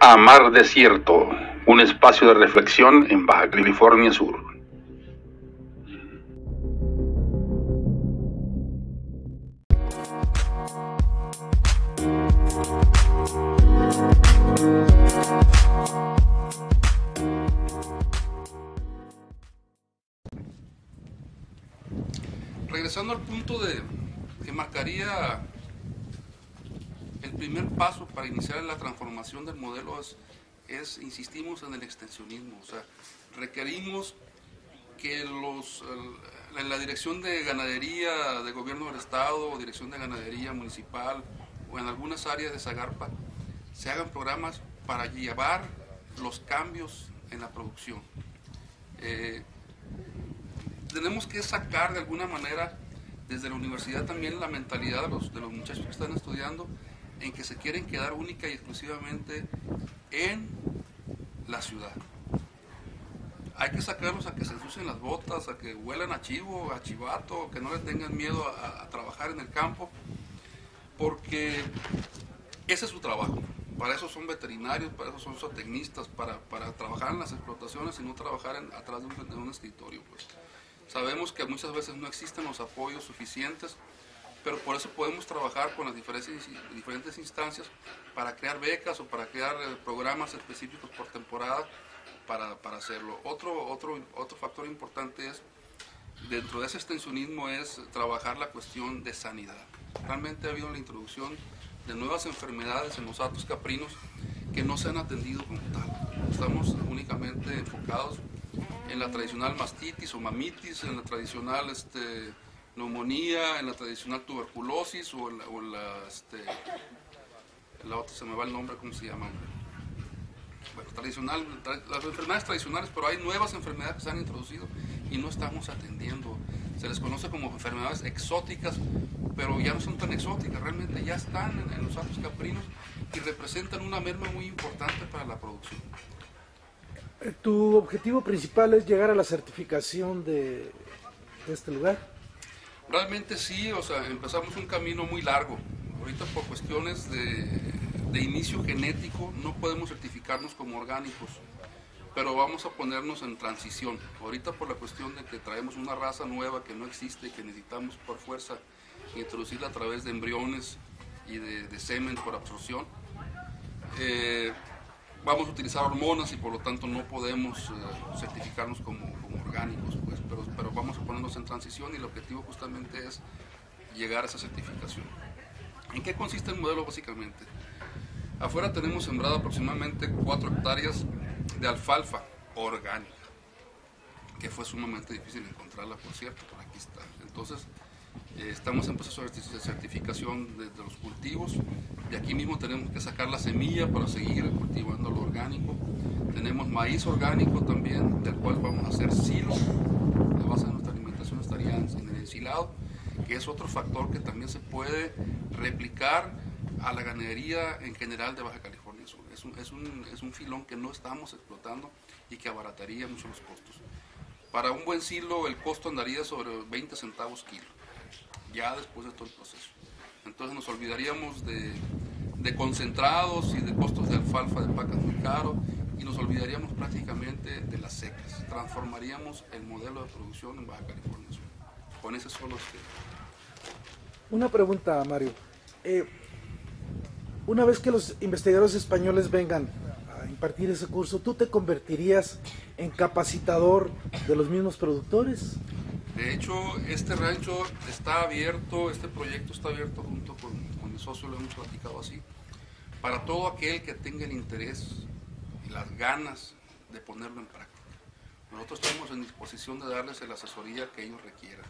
a Mar Desierto, un espacio de reflexión en Baja California Sur. Regresando al punto de que marcaría primer paso para iniciar la transformación del modelo es, insistimos en el extensionismo, o sea, requerimos que los, en la dirección de ganadería de gobierno del estado dirección de ganadería municipal o en algunas áreas de Zagarpa se hagan programas para llevar los cambios en la producción. Eh, tenemos que sacar de alguna manera desde la universidad también la mentalidad de los, de los muchachos que están estudiando en que se quieren quedar única y exclusivamente en la ciudad. Hay que sacarlos a que se ensucien las botas, a que huelan a chivo, a chivato, que no les tengan miedo a, trabajar en el campo, porque ese es su trabajo. Para eso son veterinarios, para eso son zootecnistas, para, para trabajar en las explotaciones y no trabajar atrás de un, de un escritorio. Pues. Sabemos que muchas veces no existen los apoyos suficientes pero por eso podemos trabajar con las diferentes, instancias para crear becas o para crear eh, programas específicos por temporada para, para, hacerlo. Otro, otro, otro factor importante es, dentro de ese extensionismo, es trabajar la cuestión de sanidad. Realmente ha habido la introducción de nuevas enfermedades en los atos caprinos que no se han atendido como tal. Estamos únicamente enfocados en la tradicional mastitis o mamitis, en la tradicional... Este, neumonía, en la tradicional tuberculosis o la, este, la otra se me va el nombre, ¿cómo se llama? Bueno, tradicional, las enfermedades tradicionales, pero hay nuevas enfermedades que se han introducido y no estamos atendiendo. Se les conoce como enfermedades exóticas, pero ya no son tan exóticas, realmente ya están en, los altos caprinos y representan una merma muy importante para la producción. ¿Tu objetivo principal es llegar a la certificación de este lugar? Realmente sí, o sea, empezamos un camino muy largo. Ahorita por cuestiones de, inicio genético no podemos certificarnos como orgánicos, pero vamos a ponernos en transición. Ahorita por la cuestión de que traemos una raza nueva que no existe y que necesitamos por fuerza introducirla a través de embriones y de, semen por absorción. Eh, vamos a utilizar hormonas y por lo tanto no podemos eh, certificarnos como, orgánicos, pero, vamos a ponernos en transición y el objetivo justamente es llegar a esa certificación. ¿En qué consiste el modelo básicamente? Afuera tenemos sembrado aproximadamente 4 hectáreas de alfalfa orgánica, que fue sumamente difícil encontrarla, por cierto, por aquí está. Entonces, eh, estamos en proceso de certificación de, los cultivos. De aquí mismo tenemos que sacar la semilla para seguir cultivando lo orgánico. Tenemos maíz orgánico también, del cual vamos a hacer silo. La base de nuestra alimentación estaría en el ensilado, que es otro factor que también se puede replicar a la ganadería en general de Baja California Sur. Es un, es un, es un filón que no estamos explotando y que abarataría mucho los costos. Para un buen silo el costo andaría sobre 20 centavos kilo ya después de todo el proceso. Entonces nos olvidaríamos de, concentrados y de costos de alfalfa de pacas muy caro y nos olvidaríamos prácticamente de las secas. Transformaríamos el modelo de producción en Baja California Sur. Con ese solo que... Una pregunta, Mario. Eh, una vez que los investigadores españoles vengan a impartir ese curso, ¿tú te convertirías en capacitador de los mismos productores? De hecho, este rancho está abierto, este proyecto está abierto junto con, mi socio, lo hemos platicado así, para todo aquel que tenga el interés y las ganas de ponerlo en práctica. Nosotros estamos en disposición de darles la asesoría que ellos requieran,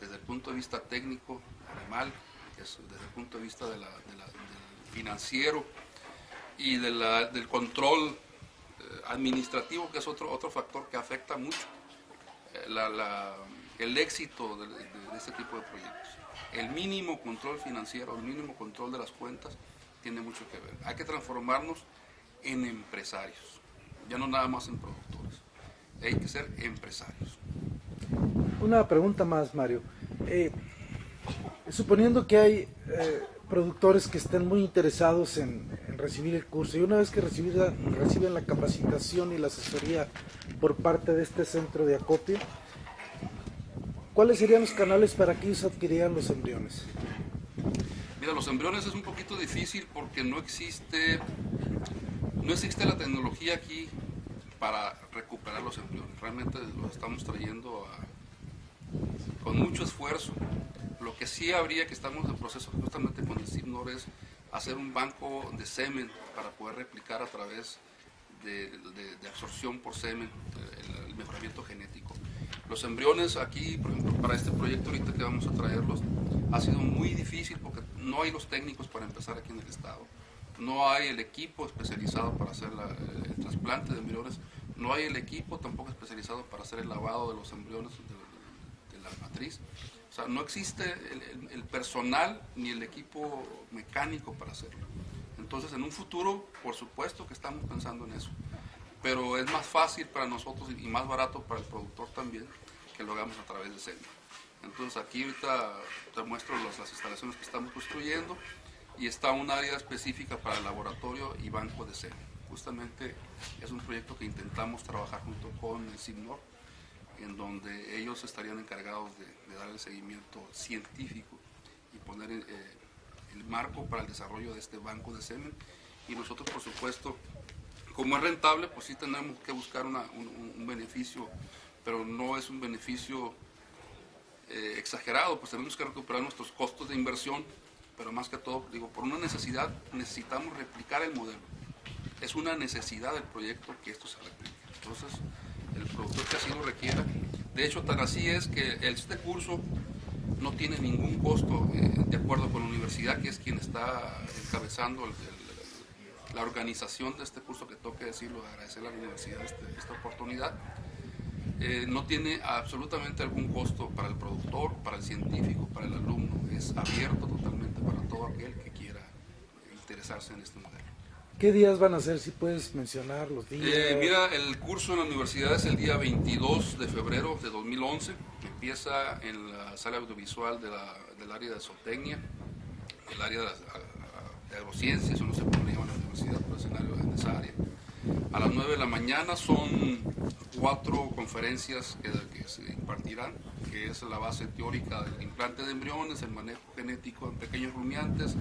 desde el punto de vista técnico, animal, desde el punto de vista del financiero y del control eh, administrativo, que es otro, otro factor que afecta mucho eh, la el éxito de, este tipo de proyectos. El mínimo control financiero, el mínimo control de las cuentas tiene mucho que ver. Hay que transformarnos en empresarios, ya no nada más en productores. Hay que ser empresarios. Una pregunta más, Mario. Eh, suponiendo que hay eh, productores que estén muy interesados en, recibir el curso y una vez que reciben la capacitación y la asesoría por parte de este centro de acopio, ¿cuáles serían los canales para que ellos adquirieran los embriones? Mira, los embriones es un poquito difícil porque no existe, no existe la tecnología aquí para recuperar los embriones. Realmente los estamos trayendo con mucho esfuerzo. Lo que sí habría que estamos en proceso justamente con el CIPNOR es hacer un banco de semen para poder replicar a través de, absorción por semen el, mejoramiento genético. Los embriones aquí, por ejemplo, para este proyecto ahorita que vamos a traerlos, ha sido muy difícil porque no hay los técnicos para empezar aquí en el estado. No hay el equipo especializado para hacer el trasplante de embriones, no hay el equipo tampoco especializado para hacer el lavado de los embriones de matriz no existe el, personal ni el equipo mecánico para hacerlo. Entonces, en un futuro, por supuesto que estamos pensando en eso. Pero es más fácil para nosotros y más barato para el productor también que lo hagamos a través de SEMI. Entonces, aquí ahorita te muestro las instalaciones que estamos construyendo y está un área específica para el laboratorio y banco de SEMI. Justamente es un proyecto que intentamos trabajar junto con el CIMNOR en donde ellos estarían encargados de, dar el seguimiento científico y poner eh, el marco para el desarrollo de este banco de semen. Y nosotros, por supuesto, como es rentable, pues sí tenemos que buscar un, beneficio, pero no es un beneficio eh, exagerado, pues tenemos que recuperar nuestros costos de inversión, pero más que todo, digo, por una necesidad necesitamos replicar el modelo. Es una necesidad del proyecto que esto se replique. Entonces, el productor que así lo requiera. De hecho, tan así es que este curso no tiene ningún costo eh, de acuerdo con la universidad, que es quien está encabezando la organización de este curso, que toque decirlo, agradecer a la universidad este, esta oportunidad. Eh, no tiene absolutamente algún costo para el productor, para el científico, para el alumno. Es abierto totalmente para todo aquel que quiera interesarse en este modelo. ¿Qué días van a ser? Si puedes mencionar los días. Eh, mira, el curso en la universidad es el día 22 de febrero de 2011. Empieza en la sala audiovisual del área de zootecnia, el área de, agrociencias, no cómo le llaman la universidad, pero escenario en esa área. A las 9 de la mañana son cuatro conferencias que, que, se impartirán, que es la base teórica del implante de embriones, el manejo genético en pequeños rumiantes,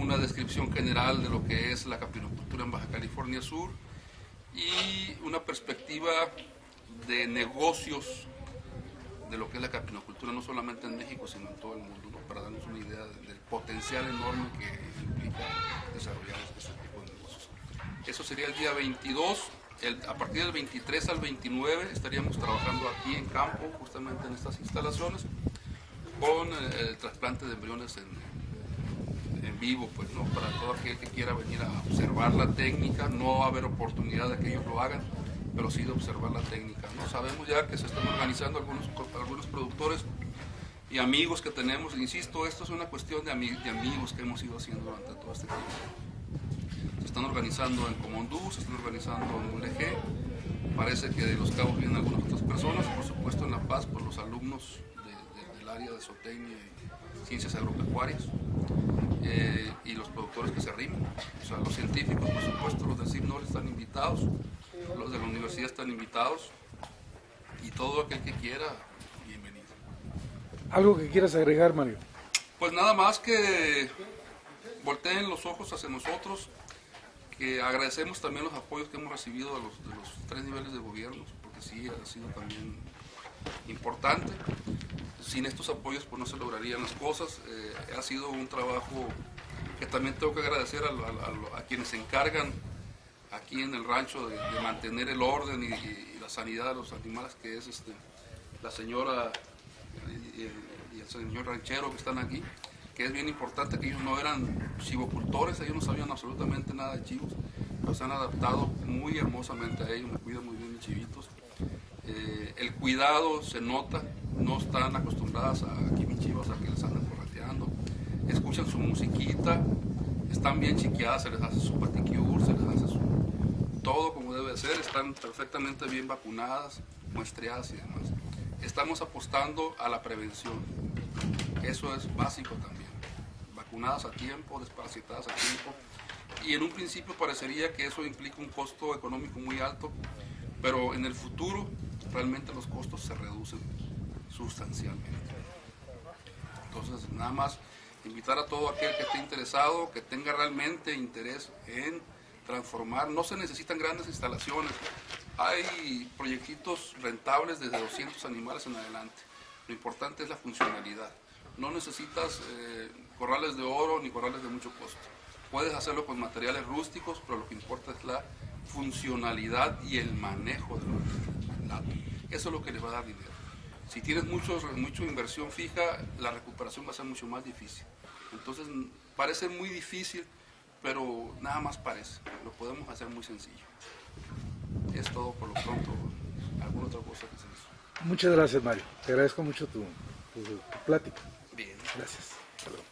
una descripción general de lo que es la capinocultura en Baja California Sur y una perspectiva de negocios de lo que es la capinocultura, no solamente en México, sino en todo el mundo, para darnos una idea del potencial enorme que implica desarrollar este tipo de negocios. Eso sería el día 22. a partir del 23 al 29 estaríamos trabajando aquí en campo, justamente en estas instalaciones, con el, el trasplante de embriones en vivo, pues, ¿no? Para todo aquel que quiera venir a observar la técnica, no va a haber oportunidad de que ellos lo hagan, pero sí de observar la técnica, ¿no? Sabemos ya que se están organizando algunos, algunos productores y amigos que tenemos, insisto, esto es una cuestión de, amigos que hemos ido haciendo durante todo este tiempo. Se están organizando en Comondú, se están organizando en ULG, parece que de Los Cabos vienen algunas otras personas, por supuesto en La Paz, por los alumnos del área de zootecnia y ciencias agropecuarias. Eh, y los productores que se arriman. O sea, los científicos, por supuesto, los del CIPNOR están invitados, los de la universidad están invitados y todo aquel que quiera, bienvenido. ¿Algo que quieras agregar, Mario? Pues nada más que volteen los ojos hacia nosotros, que agradecemos también los apoyos que hemos recibido de los, de los tres niveles de gobierno, porque sí ha sido también importante sin estos apoyos pues no se lograrían las cosas. Eh, ha sido un trabajo que también tengo que agradecer a, quienes se encargan aquí en el rancho de, mantener el orden y, la sanidad de los animales, que es este, la señora y, el señor ranchero que están aquí, que es bien importante que ellos no eran chivocultores, ellos no sabían absolutamente nada de chivos, pero se han adaptado muy hermosamente a ellos, me cuidan muy bien mis chivitos. Eh, el cuidado se nota, no están acostumbradas a aquí a que les anden correteando, escuchan su musiquita, están bien chiqueadas, se les hace su paticure, se les hace su, todo como debe ser, están perfectamente bien vacunadas, muestreadas y demás. Estamos apostando a la prevención, eso es básico también, vacunadas a tiempo, desparasitadas a tiempo, y en un principio parecería que eso implica un costo económico muy alto, pero en el futuro realmente los costos se reducen sustancialmente. Entonces, nada más invitar a todo aquel que esté interesado, que tenga realmente interés en transformar. No se necesitan grandes instalaciones. Hay proyectitos rentables desde 200 animales en adelante. Lo importante es la funcionalidad. No necesitas eh, corrales de oro ni corrales de mucho costo. Puedes hacerlo con materiales rústicos, pero lo que importa es la funcionalidad y el manejo del gato. Eso es lo que le va a dar dinero. Si tienes mucho, mucha inversión fija, la recuperación va a ser mucho más difícil. Entonces, parece muy difícil, pero nada más parece. Lo podemos hacer muy sencillo. Es todo por lo pronto. ¿Alguna otra cosa que se hizo? Muchas gracias, Mario. Te agradezco mucho tu, tu, tu plática. Bien. Gracias. Hasta luego.